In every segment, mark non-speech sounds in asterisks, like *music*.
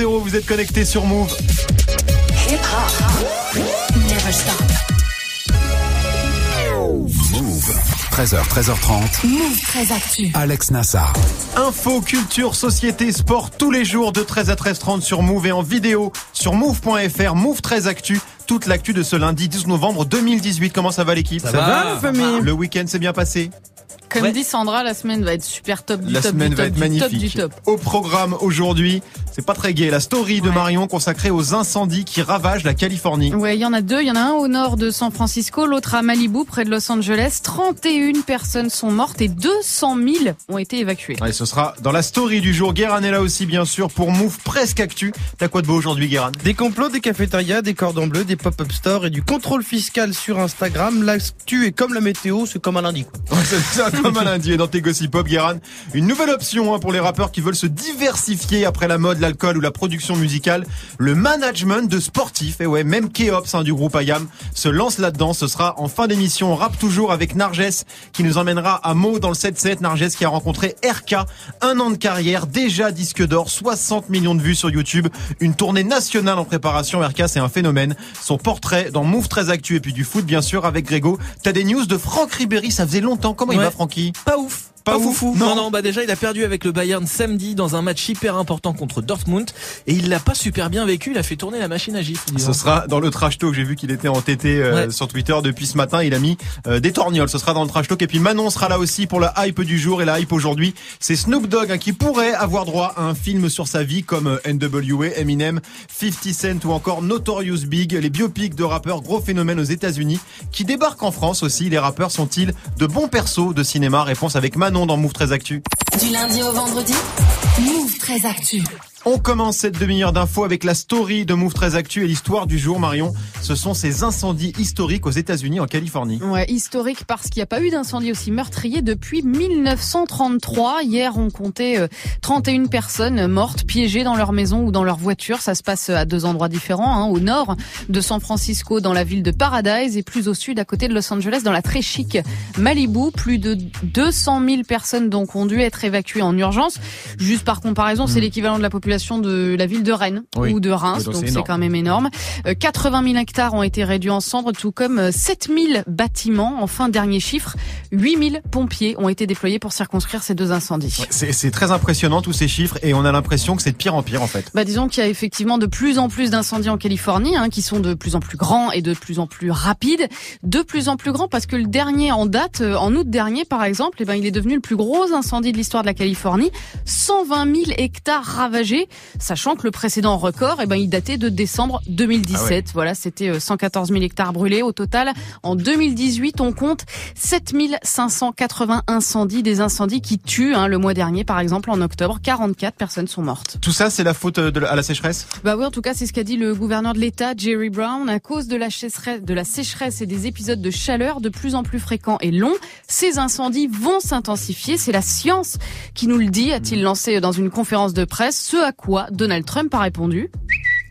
2-0, vous êtes connectés sur Move. 13h, 13h30. Move 13 Actu. Alex Nassar. Info, culture, société, sport tous les jours de 13 à 13h30 sur Move et en vidéo sur move.fr. Move 13 Actu. Toute l'actu de ce lundi 12 novembre 2018. Comment ça va l'équipe? Ça va, la famille? Le week-end s'est bien passé? Comme Ouais. dit Sandra, la semaine va être super top du La top semaine du va top être top magnifique. du top. Au programme aujourd'hui, c'est pas très gai. La story de Ouais. Marion consacrée aux incendies qui ravagent la Californie. Ouais, il y en a deux. Il y en a un au nord de San Francisco, l'autre à Malibu, près de Los Angeles. 31 personnes sont mortes et 200 000 ont été évacuées. Ouais, ce sera dans la story du jour. Guérin est là aussi, bien sûr, pour Move presque actu. T'as quoi de beau aujourd'hui, Guérin? Des complots, des cafétérias, des cordons bleus, des pop-up stores et du contrôle fiscal sur Instagram. L'actu est comme la météo, c'est comme un lundi. Quoi. Comme un lundi. Et dans tes gossip pop, Guérin, une nouvelle option hein, pour les rappeurs qui veulent se diversifier après la mode, l'alcool ou la production musicale. Le management de sportifs. Et ouais, même Keops hein, du groupe Ayam se lance là-dedans. Ce sera en fin d'émission. On rappe toujours avec Narges qui nous emmènera à Meaux dans le 7-7. Narges qui a rencontré RK. Un an de carrière, déjà disque d'or, 60 millions de vues sur YouTube. Une tournée nationale en préparation. RK, c'est un phénomène. Son portrait dans Move 13 Actu et puis du foot, bien sûr, avec Grégo. T'as des news de Franck Ribéry. Ça faisait longtemps. Comment il va, Francky Pas ouf. Pas Pas, ouf. foufou. Non. Non. non, bah déjà il a perdu avec le Bayern samedi dans un match hyper important contre Dortmund et il l'a pas super bien vécu. Il a fait tourner la machine à disons. Ce sera dans le trash talk. J'ai vu qu'il était entêté euh, Ouais. sur Twitter depuis ce matin. Il a mis euh, des torgnoles. Ce sera dans le trash talk. Et puis Manon sera là aussi pour la hype du jour. Et la hype aujourd'hui, c'est Snoop Dogg hein, qui pourrait avoir droit à un film sur sa vie comme euh, NWA, Eminem, 50 Cent ou encore Notorious Big. Les biopics de rappeurs gros phénomènes aux États-Unis qui débarquent en France aussi. Les rappeurs sont-ils de bons persos de cinéma? Réponse avec Manon dans Move 13 Actu. Du lundi au vendredi. Move 13 Actu. On commence cette demi-heure d'infos avec la story de Move 13 Actu et l'histoire du jour, Marion. Ce sont ces incendies historiques aux États-Unis, en Californie. Ouais, historique parce qu'il n'y a pas eu d'incendie aussi meurtrier depuis 1933. Hier, on comptait euh, 31 personnes mortes, piégées dans leur maison ou dans leur voiture. Ça se passe à deux endroits différents, hein, au nord de San Francisco, dans la ville de Paradise, et plus au sud, à côté de Los Angeles, dans la très chic Malibu. Plus de 200 000 personnes donc ont dû être évacuées en urgence. Juste par comparaison, c'est l'équivalent de la population de la ville de Rennes. Oui. ou de Reims, Oui, donc c'est quand même énorme. Euh, 80 000 hectares ont été réduits en cendres, tout comme euh, 7 000 bâtiments. Enfin, dernier chiffre, 8 000 pompiers ont été déployés pour circonscrire ces deux incendies. C'est c'est très impressionnant tous ces chiffres et on a l'impression que c'est de pire en pire en fait. Bah, disons qu'il y a effectivement de plus en plus d'incendies en Californie, hein, qui sont de plus en plus grands et de plus en plus rapides. De plus en plus grands parce que le dernier en date, euh, en août dernier par exemple, eh ben, il est devenu le plus gros incendie de l'histoire de la Californie. 120 000 hectares ravagés, sachant que le précédent record, eh ben, il datait de décembre 2017. Ah ouais. Voilà, c'était euh, 114 000 hectares brûlés. Au total, en 2018, on compte 7 580 incendies, des incendies qui tuent. Hein, le mois dernier, par exemple, en octobre, 44 personnes sont mortes. Tout ça, c'est la faute euh, de, la- à la sécheresse? Bah oui, en tout cas, c'est ce qu'a dit le gouverneur de l'État, Jerry Brown. À cause de la, sécheresse, de la sécheresse et des épisodes de chaleur de plus en plus fréquents et longs, ces incendies vont s'intensifier. C'est la science qui nous le dit, a-t-il lancé dans une conférence de presse, ce à quoi Donald Trump a répondu.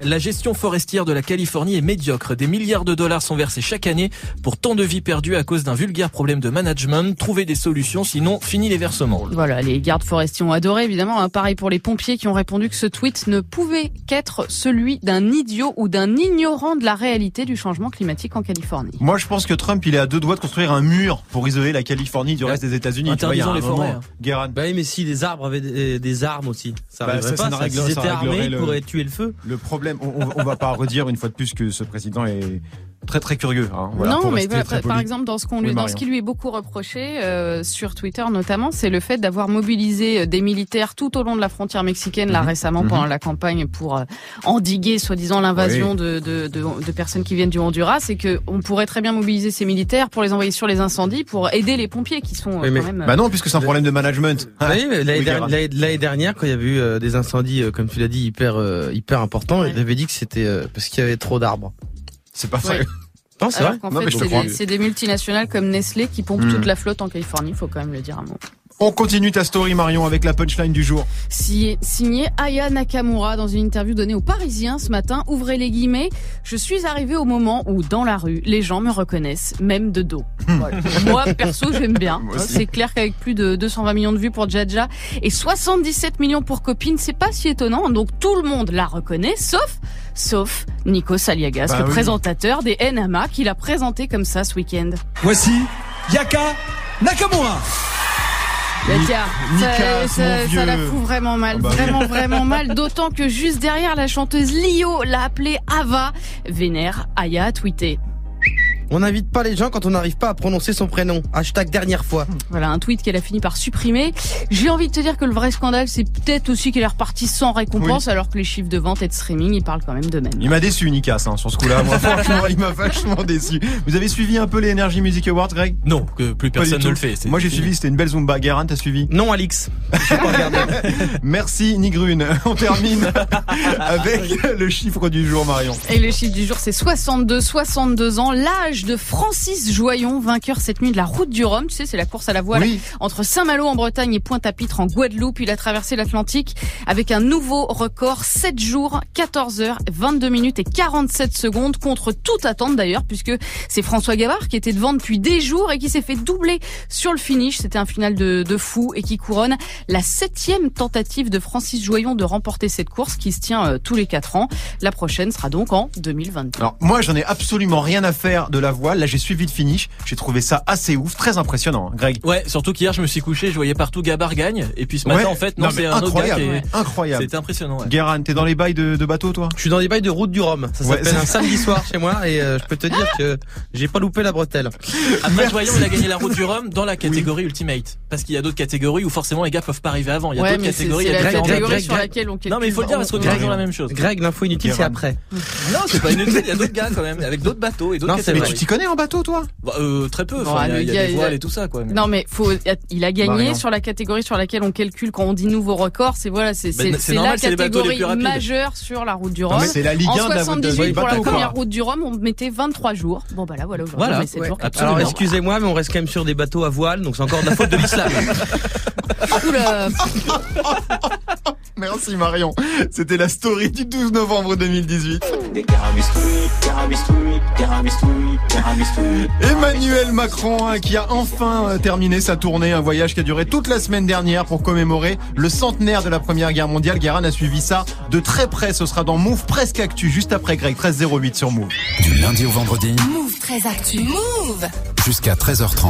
La gestion forestière de la Californie est médiocre. Des milliards de dollars sont versés chaque année pour tant de vies perdues à cause d'un vulgaire problème de management. Trouvez des solutions, sinon fini les versements. Voilà, les gardes forestiers ont adoré, évidemment. hein. Pareil pour les pompiers qui ont répondu que ce tweet ne pouvait qu'être celui d'un idiot ou d'un ignorant de la réalité du changement climatique en Californie. Moi, je pense que Trump, il est à deux doigts de construire un mur pour isoler la Californie du reste des États-Unis. Interdisons les forêts, moment, hein. Bah oui, mais si les arbres avaient des, des armes aussi, ça Bah, arriverait ça, ça pas. ne ça. réglerait- S'ils ça étaient réglerait armés, ils le- on, on, on va pas redire une fois de plus que ce président est très très curieux. Hein, voilà, non, mais voilà, par poli. exemple, dans ce qu'on lui, Oui, dans ce qui lui est beaucoup reproché euh, sur Twitter notamment, c'est le fait d'avoir mobilisé euh, des militaires tout au long de la frontière mexicaine là Mhm. récemment pendant la campagne pour euh, endiguer soi-disant l'invasion Oui. de, de, de, de personnes qui viennent du Honduras, et que on pourrait très bien mobiliser ces militaires pour les envoyer sur les incendies pour aider les pompiers qui sont euh, Oui, mais- quand même. euh, Bah non, puisque c'est un problème de management. Ah oui, mais l'année der- dernière, quand il y avait eu euh, des incendies, euh, comme tu l'as dit, hyper euh, hyper importants, Ouais. il avait dit que c'était euh, parce qu'il y avait trop d'arbres. C'est pas Ouais. vrai. Non, c'est vrai. Non, fait, c'est des, multinationales comme Nestlé qui pompent toute la flotte en Californie, faut quand même le dire un mot. On continue ta story Marion avec la punchline du jour. Si- Signé Aya Nakamura dans une interview donnée aux Parisiens ce matin, ouvrez les guillemets, je suis arrivé au moment où dans la rue, les gens me reconnaissent, même de dos. Voilà. *laughs* Moi, perso, j'aime bien. C'est clair qu'avec plus de 220 millions de vues pour Jaja et 77 millions pour Copine, c'est pas si étonnant. Donc tout le monde la reconnaît, sauf, sauf Nico Saliagas, Bah le oui. présentateur des NMA, qui l'a présenté comme ça ce week-end. Voici Yaka Nakamura. Bah, tiens, Nicolas, ça, ça- ça la fout vraiment mal, Ah bah oui. vraiment vraiment mal. *laughs* D'autant que juste derrière, la chanteuse Lio l'a appelée Ava. Vénère, Aya a tweeté. On n'invite pas les gens quand on n'arrive pas à prononcer son prénom. Hashtag dernière fois. Voilà un tweet qu'elle a fini par supprimer. J'ai envie de te dire que le vrai scandale, c'est peut-être aussi qu'elle est repartie sans récompense, alors que les chiffres de vente et de streaming, ils parlent quand même d'eux-mêmes. Il m'a déçu Nikas hein, sur ce coup-là. Moi *laughs* franchement, il m'a vachement déçu. Vous avez suivi un peu les Energy Music Awards, Greg? Non, que plus personne ne le fait. Moi j'ai suivi, c'était une belle Zumba. Guérin, t'as suivi? Non, Alix. Merci Nigrune. On termine avec le chiffre du jour Marion. Et le chiffre du jour, c'est 62, 62 ans, l'âge de Francis Joyon, vainqueur cette nuit de la route du Rhum. Tu sais, c'est la course à la voile Oui. entre Saint-Malo en Bretagne et Pointe-à-Pitre en Guadeloupe. Il a traversé l'Atlantique avec un nouveau record, 7 jours, 14 heures, 22 minutes et 47 secondes contre toute attente d'ailleurs, puisque c'est François Gavard qui était devant depuis des jours et qui s'est fait doubler sur le finish. C'était un final de, de fou et qui couronne la septième tentative de Francis Joyon de remporter cette course qui se tient euh, tous les 4 ans. La prochaine sera donc en 2022. Alors moi j'en ai absolument rien à faire de la voile. Là j'ai suivi le finish. J'ai trouvé ça assez ouf, très impressionnant, hein, Greg. Ouais, surtout qu'hier je me suis couché, je voyais partout Gabar gagne, et puis ce matin Ouais. en fait non, c'est un autre gars qui incroyable, est... incroyable. C'était impressionnant. Ouais. Guérin, t'es dans les bails de, de bateau toi? Je suis dans les bails de route du Rhum. Ça s'appelle c'est- un *laughs* samedi soir chez moi et euh, je peux te dire que j'ai pas loupé la bretelle. Après voyons, il a gagné la route du Rhum dans la catégorie Ultimate, parce qu'il y a d'autres catégories où forcément les gars peuvent pas arriver avant. Il y a Ouais, d'autres catégories. c'est il y a la catégorie Greg, sur laquelle on calcule. Non mais il faut le dire parce que on- c'est toujours la même chose. Greg, l'info inutile, c'est après. Non, c'est pas inutile. Il y a d'autres gars quand même, avec d'autres bateaux et d'autres catégories. T'y connais en bateau toi? Bah, euh, très peu. Enfin, il y a- y des et tout ça quoi. mais- Non mais faut, il a gagné Marion. sur la catégorie sur laquelle on calcule quand on dit nouveau record. C'est voilà, c'est Ben, c'est la catégorie majeure sur la route du Rhum. C'est la Ligue En 1 de la- de- de 78 pour la première route du Rhum, on mettait 23 jours. Bon bah là voilà aujourd'hui, c'est ouais. toujours Absolument. Alors excusez-moi, mais on reste quand même sur des bateaux à voile, donc c'est encore de la faute de l'islam. *laughs* Oula, *laughs* Merci Marion. C'était la story du 12 novembre 2018. Emmanuel Macron hein, qui a enfin euh, terminé sa tournée, un voyage qui a duré toute la semaine dernière pour commémorer le centenaire de la Première Guerre mondiale. Guérin a suivi ça de très près. Ce sera dans Move presque actu juste après Greg 1308 sur Move. Du lundi au vendredi Move très actu. Move jusqu'à 13h30.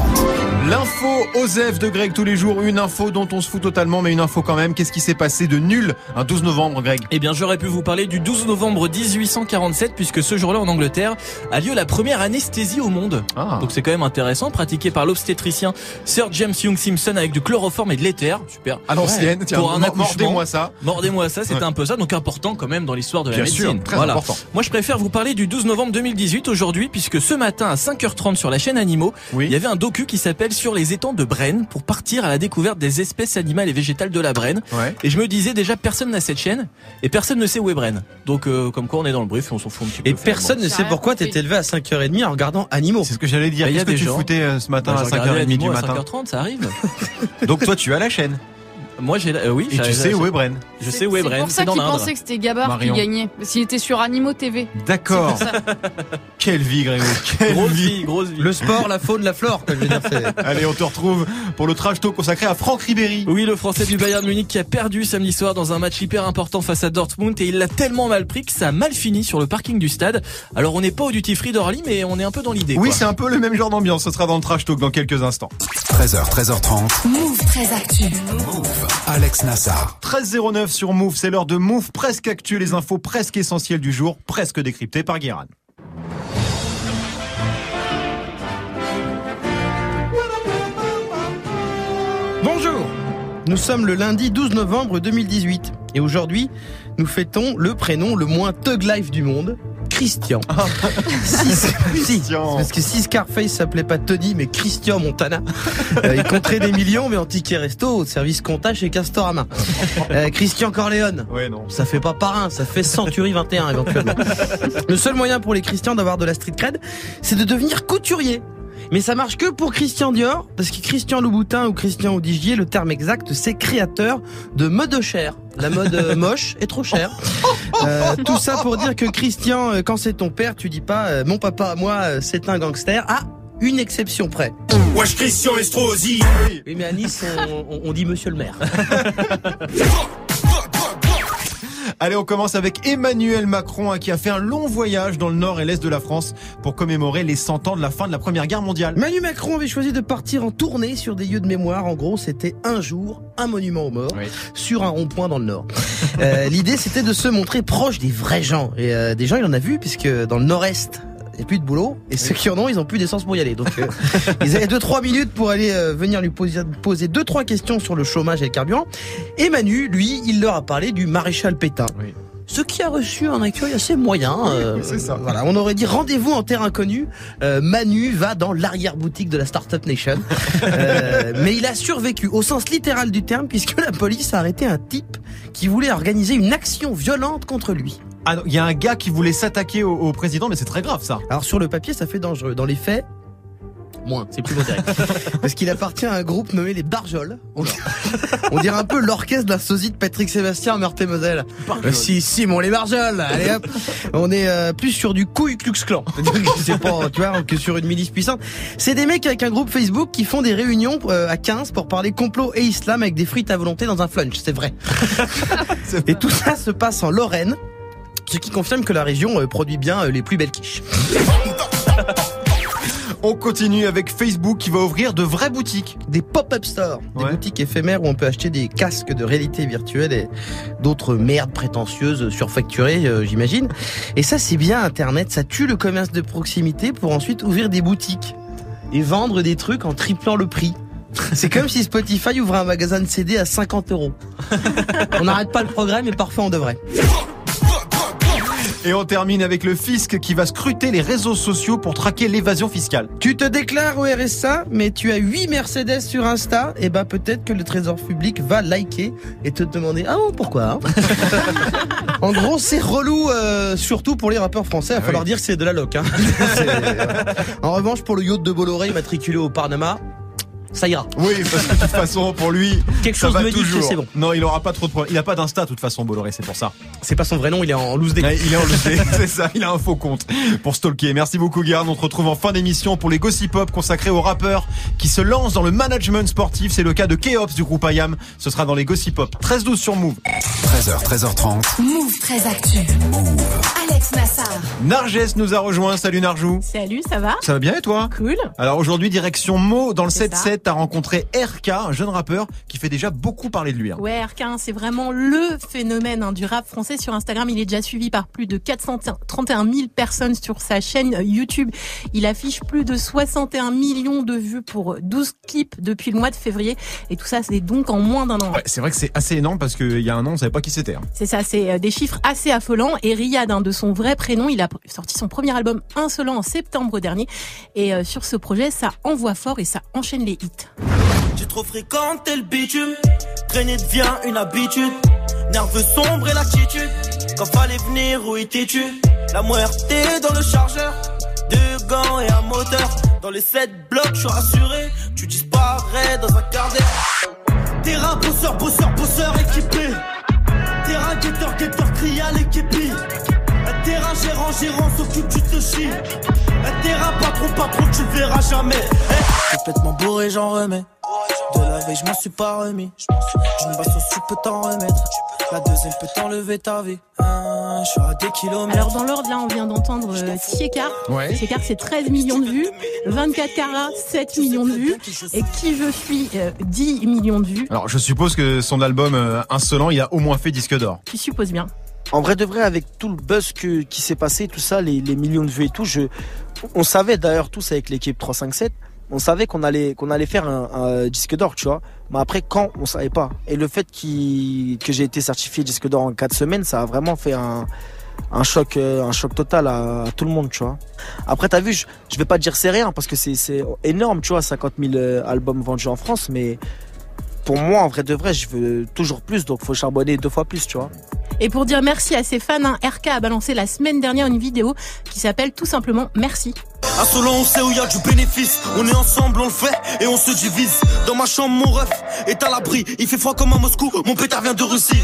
L'info Osef de Greg tous les jours, une info dont on se fout totalement, mais une info quand même. Qu'est-ce qui s'est passé de nul un 12 novembre, Greg? Eh bien, j'aurais pu vous parler du 12 novembre 1847, puisque ce jour-là, en Angleterre, a lieu la première anesthésie au monde. Ah. Donc c'est quand même intéressant, pratiqué par l'obstétricien Sir James Young Simpson avec du chloroforme et de l'éther. Super. À l'ancienne, tiens, Pour un accouchement. mordez-moi ça. Mordez-moi ça, c'était Ouais. un peu ça, donc important quand même dans l'histoire de la Bien médecine. sûr, très voilà. important. Moi, je préfère vous parler du 12 novembre 2018 aujourd'hui, puisque ce matin à 5h30 sur la chaîne Animaux, Oui. il y avait un docu qui s'appelle Sur les étangs de Brenne pour partir à la découverte des espèces animales et végétales de la Brenne. Ouais. Et je me disais déjà personne n'a cette chaîne et personne ne sait où est Brenne. Donc euh, comme quoi on est dans le brief et on s'en fout un petit peu. Et finalement. personne ne sait pourquoi compris. t'étais levé à 5h30 en regardant Animaux. C'est ce que j'allais dire. Bah, il y a Qu'est-ce que tu gens. foutais euh, ce matin Bah, à je regardais 5h30 du matin 5h30, ça arrive. *laughs* *laughs* Donc toi tu as la chaîne. Moi j'ai la- euh, oui, Et tu sais où est Bren. Je sais où est C'est Brenne, pour ça c'est qu'il pensait que c'était Gabard qui gagnait. S'il était sur Animaux TV. D'accord. *laughs* Quelle vie Grégo. *laughs* Quelle Grosse vie. vie, grosse vie. Le sport, la faune, la flore, quoi, je veux dire, c'est... *laughs* Allez, on te retrouve pour le trash talk consacré à Franck Ribéry. Oui, le Français du Bayern Munich qui a perdu samedi soir dans un match hyper important face à Dortmund et il l'a tellement mal pris que ça a mal fini sur le parking du stade. Alors on n'est pas au duty free d'Orly mais on est un peu dans l'idée. Oui, c'est un peu le même genre d'ambiance. Ce sera dans le trash talk dans quelques instants. 13h, 13h30. Move très actu. Alex Nassar. 13.09 sur Move, c'est l'heure de Move presque actu, les infos presque essentielles du jour, presque décryptées par Guérin. Bonjour Nous sommes le lundi 12 novembre 2018 et aujourd'hui, nous fêtons le prénom le moins thug life du monde, Christian. *laughs* Si- Christian. parce que si Scarface s'appelait pas Tony mais Christian Montana, *laughs* euh, il compterait des millions mais en ticket resto au service compta chez Castorama. *laughs* Euh, Christian Corleone. Ouais, non. Ça fait pas parrain, ça fait Century 21 éventuellement. Le seul moyen pour les Christians d'avoir de la street cred, c'est de devenir couturier. Mais ça marche que pour Christian Dior, parce que Christian Louboutin ou Christian Audigier, le terme exact, c'est créateur de mode cher. La mode euh, *laughs* moche est trop chère. Euh, tout ça pour dire que Christian, euh, quand c'est ton père, tu dis pas euh, mon papa à moi, c'est un gangster. Ah, une exception près. Wesh Christian Estrosi Oui, mais à Nice, on, on- on dit monsieur le maire. *laughs* Allez, on commence avec Emmanuel Macron hein, qui a fait un long voyage dans le nord et l'est de la France pour commémorer les 100 ans de la fin de la Première Guerre mondiale. Manu Macron avait choisi de partir en tournée sur des lieux de mémoire. En gros, c'était un jour, un monument aux morts, Oui. sur un rond-point dans le Nord. Euh, L'idée, c'était de se montrer proche des vrais gens. Et euh, des gens, il en a vu, puisque dans le Nord-Est, il n'y a plus de boulot. Et ceux qui en ont, ils ont plus d'essence pour y aller. Donc, euh, *laughs* ils avaient deux trois minutes pour aller euh, venir lui poser, poser deux trois questions sur le chômage et le carburant. Et Manu, lui, il leur a parlé du maréchal Pétain. Oui. Ce qui a reçu un accueil assez moyen. euh, c'est ça. Voilà, on aurait dit rendez-vous en terre inconnue. Euh, Manu va dans l'arrière-boutique de la Startup Nation. *laughs* Euh, mais il a survécu au sens littéral du terme puisque la police a arrêté un type qui voulait organiser une action violente contre lui. Ah, non, il y a un gars qui voulait s'attaquer au, au président, mais c'est très grave ça. Alors sur le papier, ça fait dangereux. Dans les faits, moins, c'est plus modéré. *laughs* Parce qu'il appartient à un groupe nommé les Barjols. On, on dirait un peu l'orchestre d'un sosie de Patrick Sébastien, Meurthe-et-Moselle. Euh, si, si, bon, les Barjols, allez hop. On est euh, plus sur du couille Klux Klan. *laughs* C'est pas, tu vois, que sur une milice puissante. C'est des mecs avec un groupe Facebook qui font des réunions euh, à 15 pour parler complot et islam avec des frites à volonté dans un flunch, c'est vrai. *laughs* Et tout ça se passe en Lorraine. Ce qui confirme que la région euh, produit bien euh, les plus belles quiches. *laughs* On continue avec Facebook qui va ouvrir de vraies boutiques. des pop-up stores, des boutiques éphémères où on peut acheter des casques de réalité virtuelle et d'autres merdes prétentieuses surfacturées, euh, j'imagine. Et ça, c'est bien Internet, ça tue le commerce de proximité pour ensuite ouvrir des boutiques et vendre des trucs en triplant le prix. C'est comme si Spotify ouvrait un magasin de CD à 50 euros. *laughs* On n'arrête pas le progrès, mais parfois on devrait. Et on termine avec le fisc qui va scruter les réseaux sociaux pour traquer l'évasion fiscale. Tu te déclares au RSA, mais tu as 8 Mercedes sur Insta, et ben peut-être que le trésor public va liker et te demander ah bon pourquoi hein *laughs* En gros, c'est relou, euh, surtout pour les rappeurs français. Il va falloir dire que c'est de la loc. Hein. *laughs* *laughs* En revanche, pour le yacht de Bolloré matriculé au Panama, ça ira. Oui, parce que de toute façon, pour lui, *laughs* Quelque ça chose va me dit que c'est bon. Non, il aura pas trop de problèmes. Il a pas d'insta, de toute façon, Bolloré, c'est pour ça. C'est pas son vrai nom, il est en loose des. Ouais, Il est en loosé, *laughs* c'est ça, il a un faux compte pour stalker. Merci beaucoup, Guérin. On se retrouve en fin d'émission pour les Gossip Pop consacrés aux rappeurs qui se lancent dans le management sportif. C'est le cas de Keops du groupe IAM. Ce sera dans les Gossip Pop. 13-12 sur Move. 13h, 13h30. Move très actu. Alex Nassar. Narges nous a rejoint. Salut Narjou. Salut, ça va? Ça va bien et toi? Cool. Alors aujourd'hui, direction Mo dans le C'est 7-7. T'as rencontré RK, un jeune rappeur qui fait déjà beaucoup parler de lui. hein. Ouais, RK1, c'est vraiment le phénomène hein, du rap français sur Instagram. Il est déjà suivi par plus de 431 000 personnes sur sa chaîne euh, YouTube. Il affiche plus de 61 millions de vues pour 12 clips depuis le mois de février. Et tout ça, c'est donc en moins d'un an. Ouais, c'est vrai que c'est assez énorme parce qu'il y a un an, on savait pas qui c'était. hein. C'est ça, c'est euh, des chiffres assez affolants. Et Riyad, hein, de son vrai prénom, il a sorti son premier album Insolent en septembre dernier. Et euh, sur ce projet, ça envoie fort et ça enchaîne les hits. J'ai trop fréquenté le bitume, traîner devient une habitude. Nerveux sombre et l'attitude, quand fallait venir où étais-tu? La muerte dans le chargeur, deux gants et un moteur. Dans les sept blocs, je suis rassuré, tu disparais dans un quart d'heure. Terrain, bosseur, bosseur, bosseur équipé. Terrain, guetteur, guetteur, crie à l'équipe. Terrain, gérant, gérant, s'occupe, tu te chies. Terrain, patron, patron, tu le verras jamais. Complètement bourré, j'en remets. De la veille, je m'en suis pas remis. Basse au sud peut t'en remettre. La deuxième peut t'enlever ta vie. Hein, je suis à des kilomètres. Alors dans l'ordre, là, on vient d'entendre euh. Ouais. Tiekar, c'est 13 millions de vues. 24 carats, 7 millions de vues. Et qui je suis, euh, 10 millions de vues. Alors je suppose que son album euh, Insolent, il a au moins fait disque d'or. Tu supposes bien. En vrai de vrai, avec tout le buzz que, qui s'est passé, tout ça, les, les millions de vues et tout, je, on savait d'ailleurs tous avec l'équipe 357, on savait qu'on allait, faire un, disque d'or, tu vois. Mais après, quand, on savait pas. Et le fait que j'ai été certifié disque d'or en 4 semaines, ça a vraiment fait un, un choc, euh, un choc total à, tout le monde, tu vois. Après, t'as vu, je, je vais pas dire c'est rien parce que c'est, c'est énorme, tu vois, 50 000 euh, albums vendus en France, mais pour moi, en vrai de vrai, je veux toujours plus, donc faut charbonner deux fois plus, tu vois. Et pour dire merci à ses fans, hein, RK a balancé la semaine dernière une vidéo qui s'appelle tout simplement Merci. Insolent, on sait où y a du bénéfice. On est ensemble, on le fait et on se divise. Dans ma chambre, mon ref est à l'abri. Il fait froid comme à Moscou. Mon pétard vient de Russie.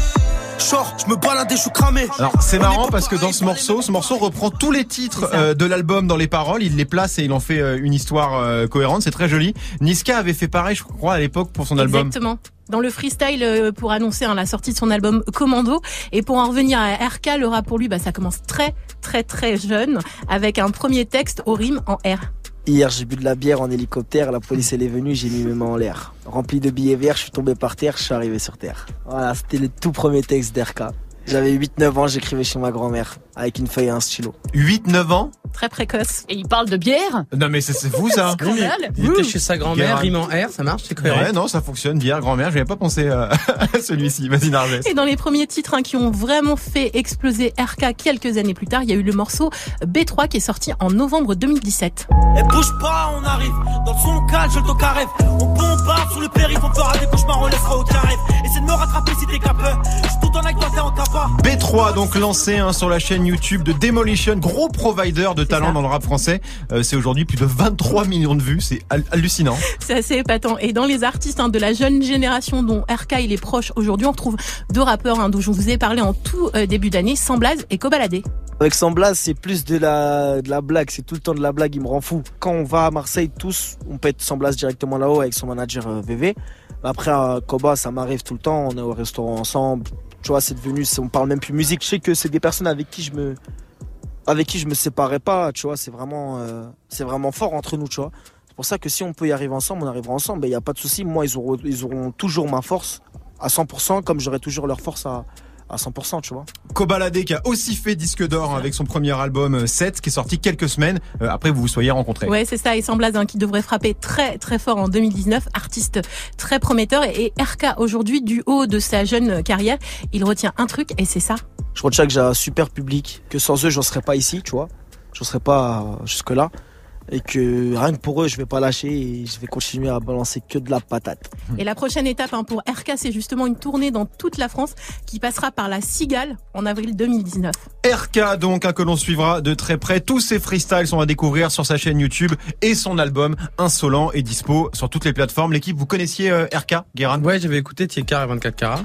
Short, je me balade et je suis cramé. Alors c'est marrant parce que dans ce morceau, ce morceau reprend tous les titres euh, de l'album dans les paroles, il les place et il en fait euh, une histoire euh, cohérente, c'est très joli. Niska avait fait pareil, je crois, à l'époque pour son album. Exactement. Dans le freestyle euh, pour annoncer hein, la sortie de son album Commando. Et pour en revenir à RK, le rap pour lui, bah, ça commence très très très jeune avec un premier texte au rime en R. Hier, j'ai bu de la bière en hélicoptère, la police elle est venue, j'ai mis mes mains en l'air. Rempli de billets verts, je suis tombé par terre, je suis arrivé sur terre. Voilà, c'était le tout premier texte d'RK. J'avais 8-9 ans, j'écrivais chez ma grand-mère, avec une feuille et un stylo. 8-9 ans Très précoce. Et il parle de bière Non mais c'est fou ça Scandale. Il était chez sa grand-mère, rime en R, ça marche, c'est cohérent. Ouais, non, ça fonctionne, bière, grand-mère, j'avais pas pensé euh, *laughs* à celui-ci, vas-y Narges. Et dans les premiers titres hein, qui ont vraiment fait exploser RK quelques années plus tard, il y a eu le morceau B3 qui est sorti en novembre 2017. Et bouge pas, on arrive. Dans le son calme, je le toque à rêve. On bombarde sur le périph', on fera des cauchemars, on laissera aucun rêve. Essaie de me rattraper si t'es capeur. Je suis tout le temps avec toi, t'es en capa. B3 donc lancé hein, sur la chaîne YouTube de Demolition, gros provider de talent ça. dans le rap français. Euh, c'est aujourd'hui plus de 23 millions de vues, c'est hal- hallucinant. C'est assez épatant. Et dans les artistes hein, de la jeune génération dont RK il est proche aujourd'hui, on retrouve deux rappeurs hein, dont je vous ai parlé en tout euh, début d'année, Samblaz et Kobalade. Avec Samblas, c'est plus de la, de la blague, c'est tout le temps de la blague, il me rend fou. Quand on va à Marseille, tous, on pète Samblas directement là-haut avec son manager euh, VV. Après, à Koba, ça m'arrive tout le temps, on est au restaurant ensemble. Tu vois, c'est devenu, on parle même plus musique. Je sais que c'est des personnes avec qui je me, avec qui je me séparais pas, tu c'est vraiment, euh, c'est vraiment fort entre nous, tu. C'est pour ça que si on peut y arriver ensemble, on arrivera ensemble, il n'y a pas de souci. Moi, ils auront, ils auront toujours ma force à 100%, comme j'aurai toujours leur force à, à 100%, tu vois. Kobalade qui a aussi fait disque d'or avec son premier album euh, 7 qui est sorti quelques semaines euh, après vous vous soyez rencontrés. Ouais, c'est ça. Et Samblaz hein, qui devrait frapper très très fort en 2019, artiste très prometteur. Et RK aujourd'hui, du haut de sa jeune carrière, il retient un truc et c'est ça. Je retiens que j'ai un super public, que sans eux, j'en serais pas ici, tu vois. Je serais pas euh, jusque-là. Et que rien que pour eux, je vais pas lâcher et je vais continuer à balancer que de la patate. Et la prochaine étape hein, pour RK, c'est justement une tournée dans toute la France qui passera par la Cigale en avril 2019. RK donc hein, que l'on suivra de très près. Tous ses freestyles sont à découvrir sur sa chaîne YouTube et son album Insolent est dispo sur toutes les plateformes. L'équipe, vous connaissiez euh, RK, Guérin? Ouais, j'avais écouté Tiekar et 24 carats.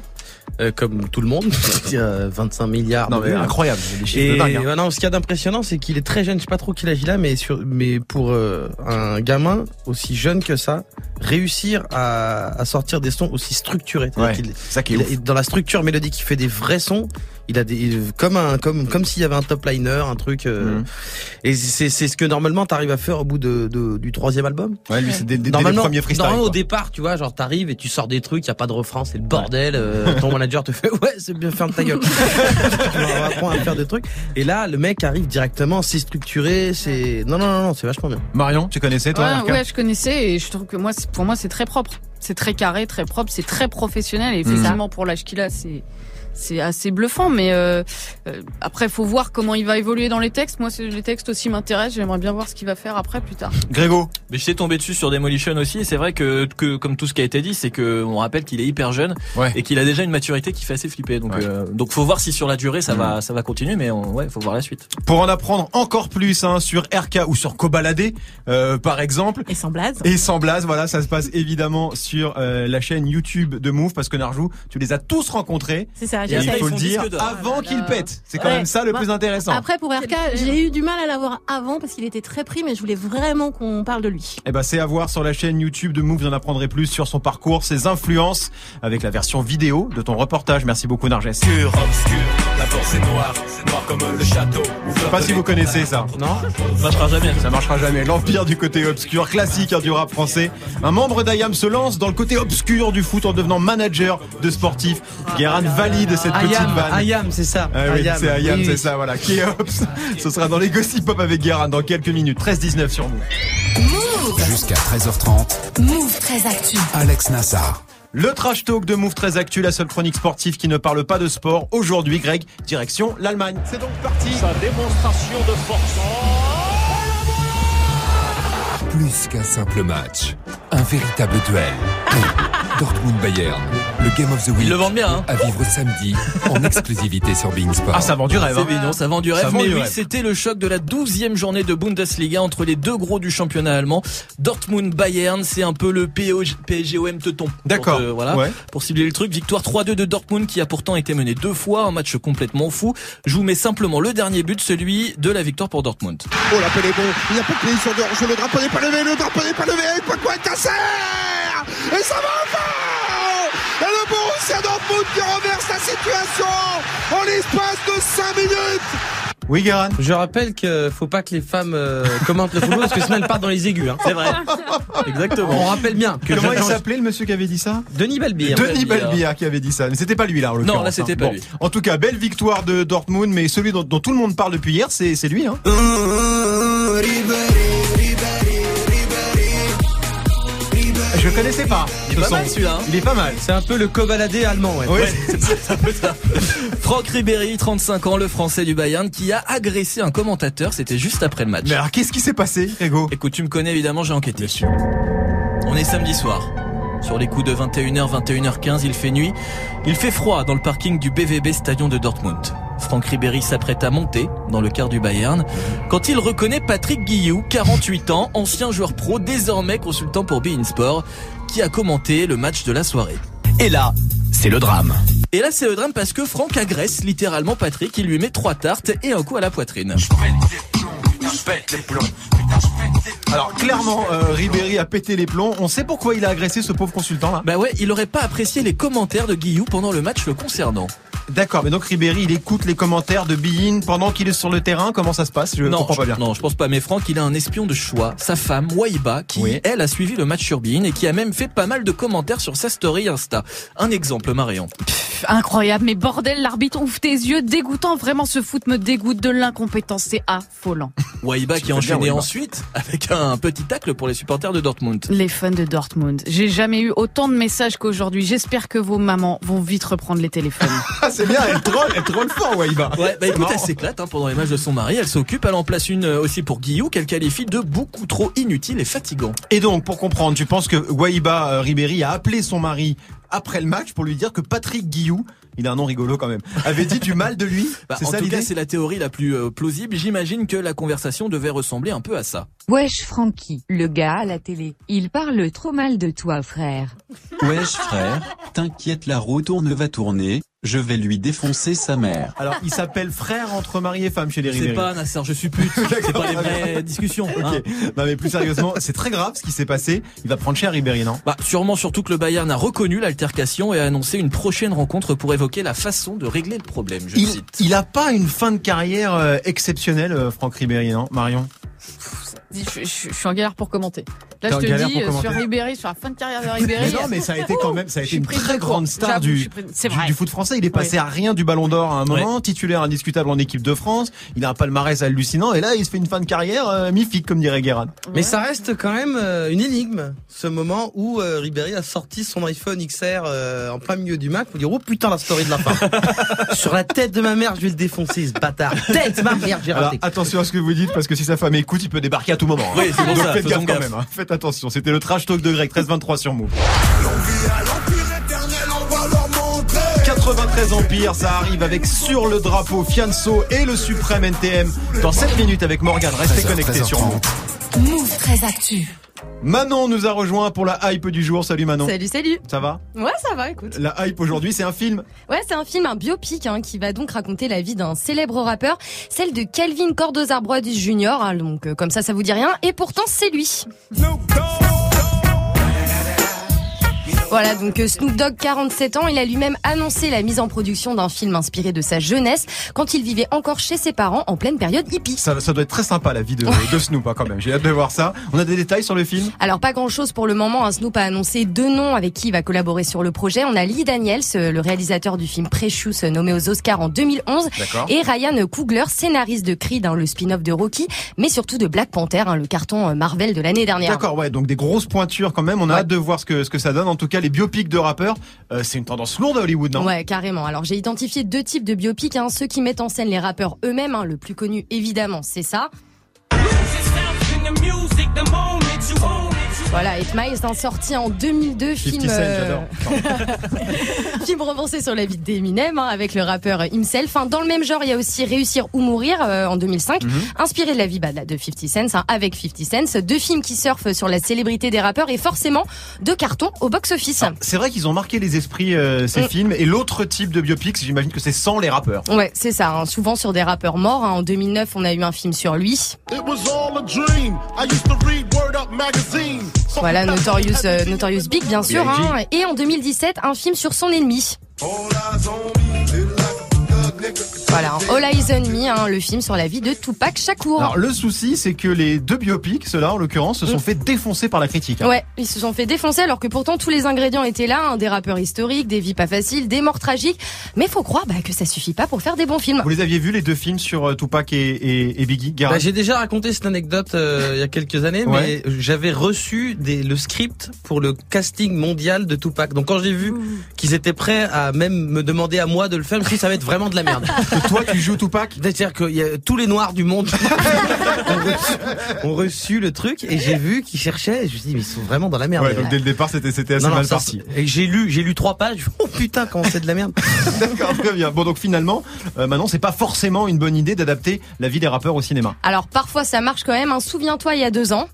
Euh, comme tout le monde, il y a 25 milliards. Non de mais incroyable, Et de dingue. hein. ouais, non, ce qu'il y a d'impressionnant, c'est qu'il est très jeune. Je sais pas trop quel âge il a, mais sur, mais pour euh, un gamin aussi jeune que ça, réussir à, à sortir des sons aussi structurés. Ouais, qu'il- ça qui est il- ouf. il- dans la structure mélodique, il fait des vrais sons. Il a des comme un comme comme s'il y avait un top liner, un truc. euh, Mhm. Et c'est c'est ce que normalement t'arrives à faire au bout de, de- du troisième album. Ouais, lui c'est dès, dès- Normalement, normalement, au départ, tu vois, genre t'arrives et tu sors des trucs, y a pas de refrain, c'est le bordel. euh, ton manager te fait *laughs* ouais, c'est bien ferme ta gueule. *laughs* on apprend à faire des trucs. Et là, le mec arrive directement, c'est structuré, c'est non non non, non c'est vachement bien. Marion, tu connaissais toi Ouais, ouais, je connaissais et je trouve que moi, pour moi, c'est très propre. C'est très carré, très propre, c'est très professionnel. Et effectivement, pour l'âge qu'il a, c'est c'est assez bluffant. Mais euh, euh, après, faut voir comment il va évoluer dans les textes. Moi, c'est- les textes aussi m'intéressent. J'aimerais bien voir ce qu'il va faire après, plus tard. Grégo, Mais je t'ai tombé dessus sur Demolition aussi. et C'est vrai que, que comme tout ce qui a été dit, c'est que on rappelle qu'il est hyper jeune Ouais. et qu'il a déjà une maturité qui fait assez flipper. Donc, Ouais. euh, donc faut voir si sur la durée ça Mhm. va, ça va continuer. Mais on, ouais, faut voir la suite. pour en apprendre encore plus hein, sur RK ou sur Kobalade, euh, par exemple, Et Samblaz. et sans blase, voilà, ça se passe évidemment sur euh, la chaîne YouTube de Move parce que Narjou, tu les as tous rencontrés. C'est ça. Et il faut le dire avant Ah là. pètent. C'est quand Ouais. même ça le Bah, plus intéressant. Après, pour RK, j'ai eu du mal à l'avoir avant parce qu'il était très pris, mais je voulais vraiment qu'on parle de lui. Eh ben, c'est à voir sur la chaîne YouTube de Move. Vous en apprendrez plus sur son parcours, ses influences, avec la version vidéo de ton reportage. Merci beaucoup, Narges. Je Obscur, obscur, la force est noire, noir comme le château. sais pas si vous connaissez ça. Non? Ça marchera jamais. Ça marchera jamais. L'empire du côté obscur, classique hein, du rap français. Un membre d'IAM se lance dans le côté obscur du foot en devenant manager de sportifs. Guérin valide cette petite Ayam, vanne. Ayam, c'est ça. Ah oui, c'est Ayam, Oui, c'est oui. ça, voilà. Keops. *laughs* Ce sera dans les Gossip Pop avec Guérin dans quelques minutes. 13-19 sur nous. Jusqu'à 13h30, Move très actu. Alex Nassar. Le trash talk de Move très Actu, la seule chronique sportive qui ne parle pas de sport. Aujourd'hui, Greg, direction l'Allemagne. C'est donc parti. Sa démonstration de force. Plus qu'un simple match, un véritable duel. *laughs* Dortmund Bayern. Le Game of the Week. Ils le vendent bien, hein. À vivre samedi en *laughs* exclusivité sur Bein Sport. Ah, ça vend du rêve. C'est hein. mignon, ça vend du rêve. Ça mais oui, c'était le choc de la douzième journée de Bundesliga entre les deux gros du championnat allemand. Dortmund Bayern, c'est un peu le PSGOM teuton. D'accord. Pour, te- voilà. Ouais. Pour cibler le truc, victoire 3-2 de Dortmund qui a pourtant été mené deux fois, un match complètement fou. Je vous mets simplement le dernier but, celui de la victoire pour Dortmund. Oh l'appel est bon, il n'y a pas de de hors-jeu, le drapeau n'est pas levé, le drapeau n'est pas levé, et quoi est cassé Et ça va fond Et le Borussia Dortmund qui renverse la situation en l'espace de 5 minutes Oui, Guérin. Je rappelle que faut pas que les femmes euh, commentent le football parce que sinon elles partent dans les aigus. Hein. C'est vrai. Exactement. On rappelle bien que Comment il s'appelait le monsieur qui avait dit ça Denis Balbir. Denis Balbir. Balbia qui avait dit ça, mais c'était pas lui là en l'occurrence. Non, là, c'était hein. pas Bon. lui. En tout cas, belle victoire de Dortmund, mais celui dont, dont tout le monde parle depuis hier, c'est c'est lui. Hein. Je connaissais pas. Il est pas mal, celui-là, hein. Il est pas mal. C'est un peu le cobaladé allemand. Ouais. Oui. Ouais, c'est un peu ça. *laughs* Franck Ribéry, 35 ans, le français du Bayern, qui a agressé un commentateur, c'était juste après le match. Mais alors, qu'est-ce qui s'est passé, Grégo? Écoute, tu me connais évidemment, j'ai enquêté. On est samedi soir. Sur les coups de 21h, 21h15, il fait nuit. Il fait froid dans le parking du BVB Stadion de Dortmund. Franck Ribéry s'apprête à monter dans le car du Bayern quand il reconnaît Patrick Guillou, 48 ans, ancien joueur pro, désormais consultant pour Bein Sport, qui a commenté le match de la soirée. Et là, c'est le drame. Et là, c'est le drame parce que Franck agresse littéralement Patrick. Il lui met trois tartes et un coup à la poitrine. Alors, clairement, euh, Ribéry a pété les plombs. On sait pourquoi il a agressé ce pauvre consultant là. Bah ouais, il aurait pas apprécié les commentaires de Guillou pendant le match le concernant. D'accord, mais donc Ribéry, il écoute les commentaires de Bein pendant qu'il est sur le terrain. Comment ça se passe? Je non, comprends pas je, bien. non, je pense pas. Mais Franck, il a un espion de choix, sa femme Waiba, qui Oui. elle a suivi le match sur Bein et qui a même fait pas mal de commentaires sur sa story Insta. Un exemple, Marion. Pff, Incroyable, mais bordel, l'arbitre ouvre tes yeux, dégoûtant. Vraiment, ce foot me dégoûte de l'incompétence, c'est affolant. *laughs* Waiba qui a enchaîné ensuite avec un petit tacle pour les supporters de Dortmund. Les fans de Dortmund. J'ai jamais eu autant de messages qu'aujourd'hui. J'espère que vos mamans vont vite reprendre les téléphones. *laughs* Ah, c'est bien, elle troll, elle troll fort, Waiba. Ouais, bah écoute, elle s'éclate hein, pendant les matchs de son mari. Elle s'occupe, elle en place une euh, aussi pour Guillou qu'elle qualifie de beaucoup trop inutile et fatigant. Et donc, pour comprendre, tu penses que Waiba euh, Ribéry a appelé son mari après le match pour lui dire que Patrick Guillou, il a un nom rigolo quand même, avait dit du mal de lui *laughs* Bah, C'est en ça tout cas, c'est la théorie la plus euh, plausible. J'imagine que la conversation devait ressembler un peu à ça. Wesh Francky, le gars à la télé. Il parle trop mal de toi frère. Wesh frère, t'inquiète la roue tourne va tourner, je vais lui défoncer sa mère. Alors, il s'appelle frère entre mari et femme chez les C'est pas Nasser, je suis pute. *laughs* C'est pas les vraies discussions. hein. Ok. Non mais plus sérieusement, c'est très grave ce qui s'est passé. Il va prendre cher Ribéry, non? Bah, sûrement surtout que le Bayern a reconnu l'altercation et a annoncé une prochaine rencontre pour évoquer la façon de régler le problème. Je il, cite. il a pas une fin de carrière euh, exceptionnelle, euh, Franck Ribéry, non? Marion? Je, je- je suis en galère pour commenter. Là, je te dis, euh, sur Ribéry, sur la fin de carrière de Ribéry. Mais non, mais ça a été quand même, ça a été une très de grande star du, foot français. Il est passé Oui. à rien du Ballon d'Or à un moment, titulaire indiscutable en équipe de France. Il a un palmarès hallucinant et là, il se fait une fin de carrière euh, mi-fique, comme dirait Guérin. Mais ça reste quand même euh, une énigme, ce moment où euh, Ribéry a sorti son iPhone XR euh, en plein milieu du Mac pour dire oh putain la story de la fin. *laughs* Sur la tête de ma mère, je vais le défoncer ce bâtard. Tête ma mère, j'ai Alors, raté. attention à ce que vous dites parce que si sa femme écoute, il peut débarquer à tout moment. hein. Oui, c'est pour Donc ça, faites gaffe quand même. hein. Faites attention. C'était le trash talk de Greg 13-23 sur Move. 93 Empire, ça arrive avec sur le drapeau Fianso et le suprême NTM dans 7 minutes avec Morgan. Restez 13h, connectés sur Move. 13h30. Move très actu. Manon nous a rejoint pour la hype du jour. Salut Manon. Salut, salut. Ça va? Ouais, ça va, écoute. La hype aujourd'hui, c'est un film. Ouais, c'est un film, un biopic, hein, qui va donc raconter la vie d'un célèbre rappeur, celle de Calvin Cordozar-Broad Jr. hein, donc euh, comme ça, ça vous dit rien. Et pourtant, c'est lui. Voilà, donc euh, Snoop Dogg, 47 ans, il a lui-même annoncé la mise en production d'un film inspiré de sa jeunesse quand il vivait encore chez ses parents en pleine période hippie. Ça, ça doit être très sympa la vie de, de Snoop hein, quand même. J'ai hâte de voir ça. On a des détails sur le film? Alors pas grand-chose pour le moment. hein. Snoop a annoncé deux noms avec qui il va collaborer sur le projet. On a Lee Daniels, euh, le réalisateur du film Precious, euh, nommé aux Oscars en 2011, D'accord. et Ryan Coogler, scénariste de Creed, hein, le spin-off de Rocky, mais surtout de Black Panther, hein, le carton Marvel de l'année dernière. D'accord, ouais, donc des grosses pointures quand même. On a hâte de voir ce que, ce que ça donne. En tout cas, les biopics de rappeurs, euh, c'est une tendance lourde à Hollywood, non? Ouais, carrément. Alors j'ai identifié deux types de biopics, hein, ceux qui mettent en scène les rappeurs eux-mêmes. hein. le plus connu, évidemment, c'est ça. Voilà, 8 Miles, un sorti en 2002, 50 film, Cent, euh, j'adore. *laughs* film romancé sur la vie d'Eminem hein, avec le rappeur himself. Hein, dans le même genre, il y a aussi Réussir ou mourir euh, en 2005, Mhm. inspiré de la vie bah, de 50 Cent hein, avec 50 Cent. Deux films qui surfent sur la célébrité des rappeurs et forcément deux cartons au box-office. C'est vrai qu'ils ont marqué les esprits, euh, ces Mm. films. Et l'autre type de biopic, j'imagine que c'est sans les rappeurs. Ouais, c'est ça. hein, souvent sur des rappeurs morts. hein. En 2009, on a eu un film sur lui. It was all a dream. I used to read Word Up magazine. Voilà, Notorious, euh, Notorious Big, bien sûr. Hein. Et en 2017, un film sur son ennemi. Voilà, All Eyes on Me, hein, le film sur la vie de Tupac Shakur. Alors le souci, c'est que les deux biopics, ceux-là en l'occurrence, se sont fait défoncer par la critique. hein. Ouais, ils se sont fait défoncer alors que pourtant tous les ingrédients étaient là, hein, des rappeurs historiques, des vies pas faciles, des morts tragiques. Mais faut croire bah, que ça suffit pas pour faire des bons films. Vous les aviez vus les deux films sur euh, Tupac et, et, et Biggie Garage? Bah, j'ai déjà raconté cette anecdote euh, il y a quelques années, Ouais. mais j'avais reçu des, le script pour le casting mondial de Tupac. Donc quand j'ai vu qu'ils étaient prêts à même me demander à moi de le faire, je me suis dit ça va être vraiment de la merde. *laughs* Toi tu joues Tupac C'est-à-dire que y a tous les noirs du monde *laughs* ont, reçu, ont reçu le truc et j'ai vu qu'ils cherchaient. Et je me suis dit mais ils sont vraiment dans la merde. Ouais, donc dès le départ, c'était c'était assez Non, non, mal ça, parti. Et j'ai lu, j'ai lu trois pages. Oh putain, comment c'est de la merde. *laughs* D'accord, très bien. Bon, donc finalement, euh, maintenant, c'est pas forcément une bonne idée d'adapter la vie des rappeurs au cinéma. Alors parfois ça marche quand même. hein. Souviens-toi il y a deux ans.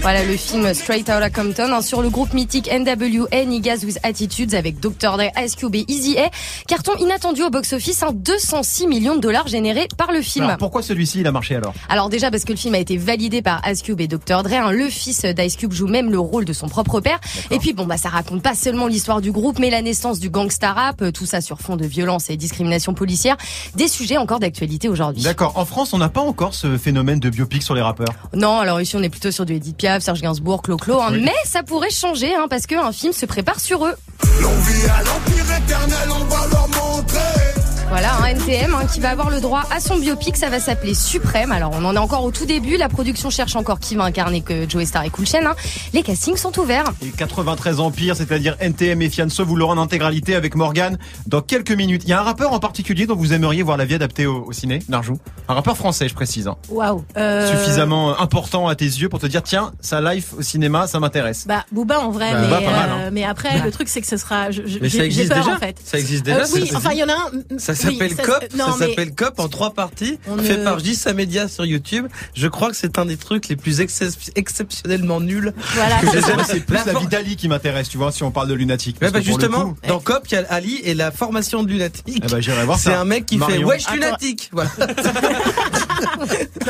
Voilà le film Straight Outta Compton hein, sur le groupe mythique NWA Niggas with Attitudes avec Dr. Dre, Ice Cube et Easy A. Carton inattendu au box-office, hein, 206 millions de dollars générés par le film. Alors, pourquoi celui-ci, il a marché alors? Alors déjà parce que le film a été validé par Ice Cube et Dr. Dre. hein. Le fils d'Ice Cube joue même le rôle de son propre père. Et puis bon bah ça raconte pas seulement l'histoire du groupe, mais la naissance du gangsta rap, euh, tout ça sur fond de violence et discrimination policière. Des sujets encore d'actualité aujourd'hui. D'accord. En France, on n'a pas encore ce phénomène de biopic sur les rappeurs? Non, alors ici on est plutôt sur du Edith Piaf, Serge Gainsbourg, Clo-Clo, hein. Oui. mais ça pourrait changer hein, parce qu'un film se prépare sur eux. L'envie à l'empire éternel, on va leur montrer. Voilà, un NTM hein, qui va avoir le droit à son biopic, ça va s'appeler Suprême. Alors on en est encore au tout début, la production cherche encore qui va incarner que Joey Star et Cool Chain. hein. Les castings sont ouverts. Et 93 Empire, c'est-à-dire NTM et Fianso, vous l'aurez en intégralité avec Morgan dans quelques minutes. Il y a un rappeur en particulier dont vous aimeriez voir la vie adaptée au, au ciné, Narjou? Un rappeur français, je précise. hein. Waouh. Euh, Suffisamment important à tes yeux pour te dire, tiens, sa life au cinéma, ça m'intéresse. Bah Booba en vrai, Bah, mais, Booba, pas mal, euh, hein. mais après le truc c'est que ce sera. je- je- Mais ça existe peur déjà en fait. Ça existe déjà Euh, oui, enfin il y en a un. Ça s'appelle COP, non, ça s'appelle COP en trois parties, On fait ne- par Gissa Media sur YouTube. Je crois que c'est un des trucs les plus excep- exceptionnellement nuls. Voilà. que C'est plus la vie d'Ali qui m'intéresse, tu vois, si on parle de lunatique. Bah justement, coup- dans COP, il y a Ali et la formation de lunatique. Eh ben, j'irai voir C'est un mec qui fait Marion. wesh Attends. lunatique. Voilà. *laughs*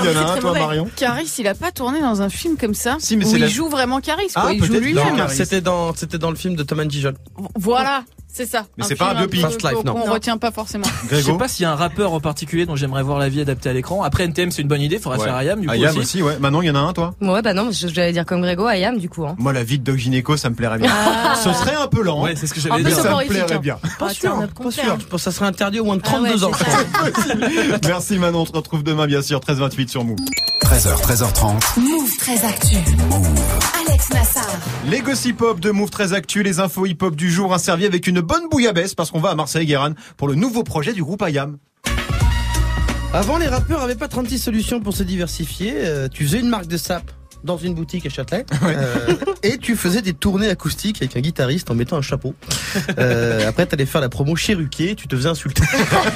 Il y en a un, toi, Marion Caris, il a pas tourné dans un film comme ça Si, mais où il la- joue vraiment Caris. Ah, il joue lui-même. c'était dans, c'était dans le film de Thomas Gijol. Voilà, c'est ça. Mais c'est pas un biopic. peu Fast Life, non. qu'on Non. retient pas forcément. *laughs* Je sais Grégo pas s'il y a un rappeur en particulier dont j'aimerais voir la vie adaptée à l'écran. Après NTM c'est une bonne idée, faudrait Ouais. faire Ayam du coup Ayam aussi. aussi, ouais. Manon, il y en a un, toi? Ouais, bah non, j'allais dire comme Grégo, Ayam du coup. Hein. Moi, la vie de Doc Gynéco, ça me plairait bien. Ah. Ce serait un peu lent. Ouais, c'est ce que j'allais dire. ça me plairait hein. bien. Pas sûr, Pas sûr. Je pense que ça serait interdit au moins de 32 Ah ans. ouais. *laughs* Merci Manon, on se retrouve demain, bien sûr, 13h28 sur Move. 13h, 13h30. Move très actu. Alex Nassar. Les gossip hop de Move très actu, les infos hip hop du jour, un servi avec une bonne bouillabaisse parce qu'on va à Marseille, Guérin, pour le nouveau projet du groupe Ayam. Avant, les rappeurs avaient pas 36 solutions pour se diversifier. Euh, tu faisais une marque de sap dans une boutique à Châtelet *laughs* euh, et tu faisais des tournées acoustiques avec un guitariste en mettant un chapeau. Euh, *laughs* après, t'allais faire la promo chez Ruquier, tu te faisais insulter.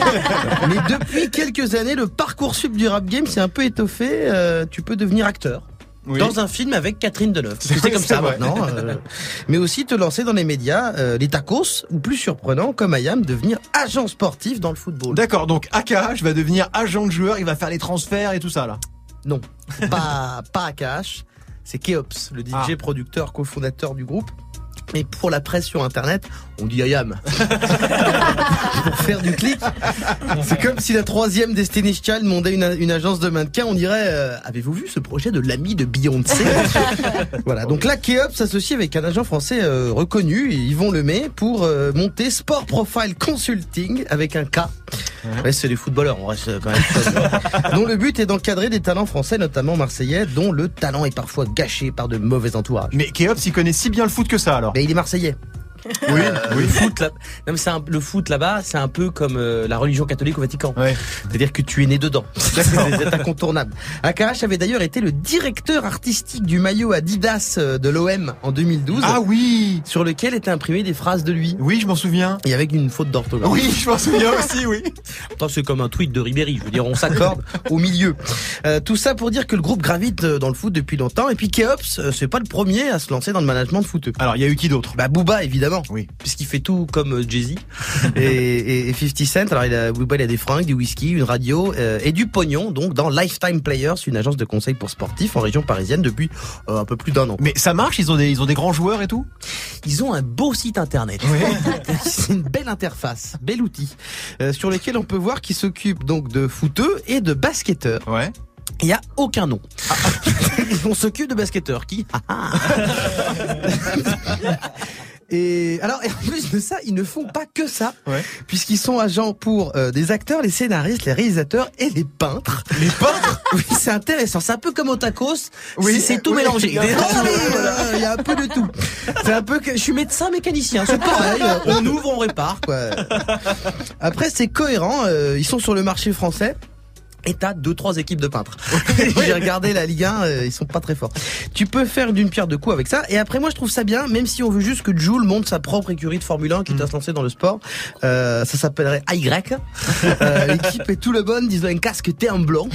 *laughs* Mais depuis quelques années, le parcours sub du rap game s'est un peu étoffé. Euh, tu peux devenir acteur. Oui. Dans un film avec Catherine Deneuve. C'est C'est *laughs* comme ça vrai. maintenant. euh, mais aussi te lancer dans les médias, euh, les tacos, ou plus surprenant, comme Ayam, devenir agent sportif dans le football. D'accord, donc AKH va devenir agent de joueur, il va faire les transferts et tout ça là. Non, pas, pas AKH, c'est Keops, le DJ Ah. producteur cofondateur du groupe. Mais pour la presse sur internet, on dit Ayam. *laughs* pour faire du clic. C'est comme si la troisième Destiny's Child mondait une, une agence de mannequins, on dirait euh, Avez-vous vu ce projet de l'ami de Beyoncé *laughs* Voilà, donc là Keops s'associe avec un agent français euh, reconnu, Yvon Lemay, pour euh, monter Sport Profile Consulting avec un K. Ouais, c'est les footballeurs, on reste quand même. *laughs* dont le but est d'encadrer des talents français, notamment marseillais, dont le talent est parfois gâché par de mauvais entourages. Mais Keops, il connaît si bien le foot que ça alors. Mais il est marseillais. Oui, Euh, Le foot, là, non, mais un- le foot là-bas, c'est un peu comme euh, la religion catholique au Vatican. C'est-à-dire que tu es né dedans. C'est incontournable. Akash avait d'ailleurs été le directeur artistique du maillot Adidas euh, de l'OM en 2012. Ah oui Sur lequel étaient imprimées des phrases de lui. Oui, je m'en souviens. Et avec une faute d'orthographe. Oui, je m'en souviens aussi, oui. *laughs* C'est comme un tweet de Ribéry. Je veux dire, on s'accorde au milieu. Euh, tout ça pour dire que le groupe gravite dans le foot depuis longtemps. Et puis Keops, c'est pas le premier à se lancer dans le management de footeux. Alors, il y a eu qui d'autre? Bah Booba, évidemment. Oui. Puisqu'il fait tout comme euh, Jay-Z *laughs* et, et, et 50 Cent. Alors, il a, il a des fringues, du whisky, une radio euh, et du pognon. Donc, dans Lifetime Players, une agence de conseil pour sportifs en région parisienne depuis euh, un peu plus d'un an. Mais ça marche Ils ont des, ils ont des grands joueurs et tout? Ils ont un beau site internet. *laughs* C'est une belle interface, bel outil, euh, sur lequel on peut voir qu'ils s'occupent donc de footeux et de basketteurs. Ouais. Il n'y a aucun nom. *laughs* on s'occupe de basketteurs. Qui? Et alors, et en plus de ça, ils ne font pas que ça, puisqu'ils sont agents pour euh, des acteurs, les scénaristes, les réalisateurs et les peintres. Les peintres? Oui, c'est intéressant. C'est un peu comme au tacos. Oui, c'est- tout oui. mélangé. Il y a un peu de tout, Voilà, Il y a un peu de tout. C'est un peu que je suis médecin mécanicien. C'est pareil. *laughs* On ouvre, on répare. Quoi. Après, c'est cohérent. euh, Ils sont sur le marché français. Et t'as deux trois équipes de peintres. *laughs* *laughs* J'ai regardé la Ligue 1, euh, ils sont pas très forts. Tu peux faire d'une pierre deux coups avec ça. Et après moi je trouve ça bien, même si on veut juste que Joule monte sa propre écurie de Formule 1 qui à se lancer dans le sport. Euh, ça s'appellerait Y. *laughs* Euh, L'équipe est tout le bonne, ils ont un casque thé en blanc.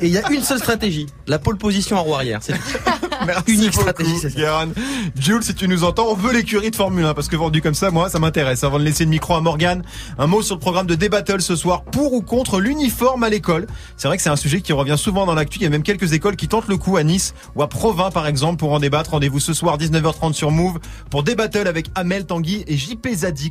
Et il y a une seule stratégie, la pole position en roue arrière. C'est Merci Unique stratégie, c'est ça. Guérin. Jules, si tu nous entends, on veut l'écurie de Formule 1 parce que vendu comme ça, moi, ça m'intéresse. Avant de laisser le micro à Morgan, un mot sur le programme de Débattle ce soir pour ou contre l'uniforme à l'école. C'est vrai que c'est un sujet qui revient souvent dans l'actu. Il y a même quelques écoles qui tentent le coup à Nice ou à Provins par exemple pour en débattre. Rendez-vous ce soir 19h30 sur Move pour Débattle avec Amel Tanguy et JP Zadig.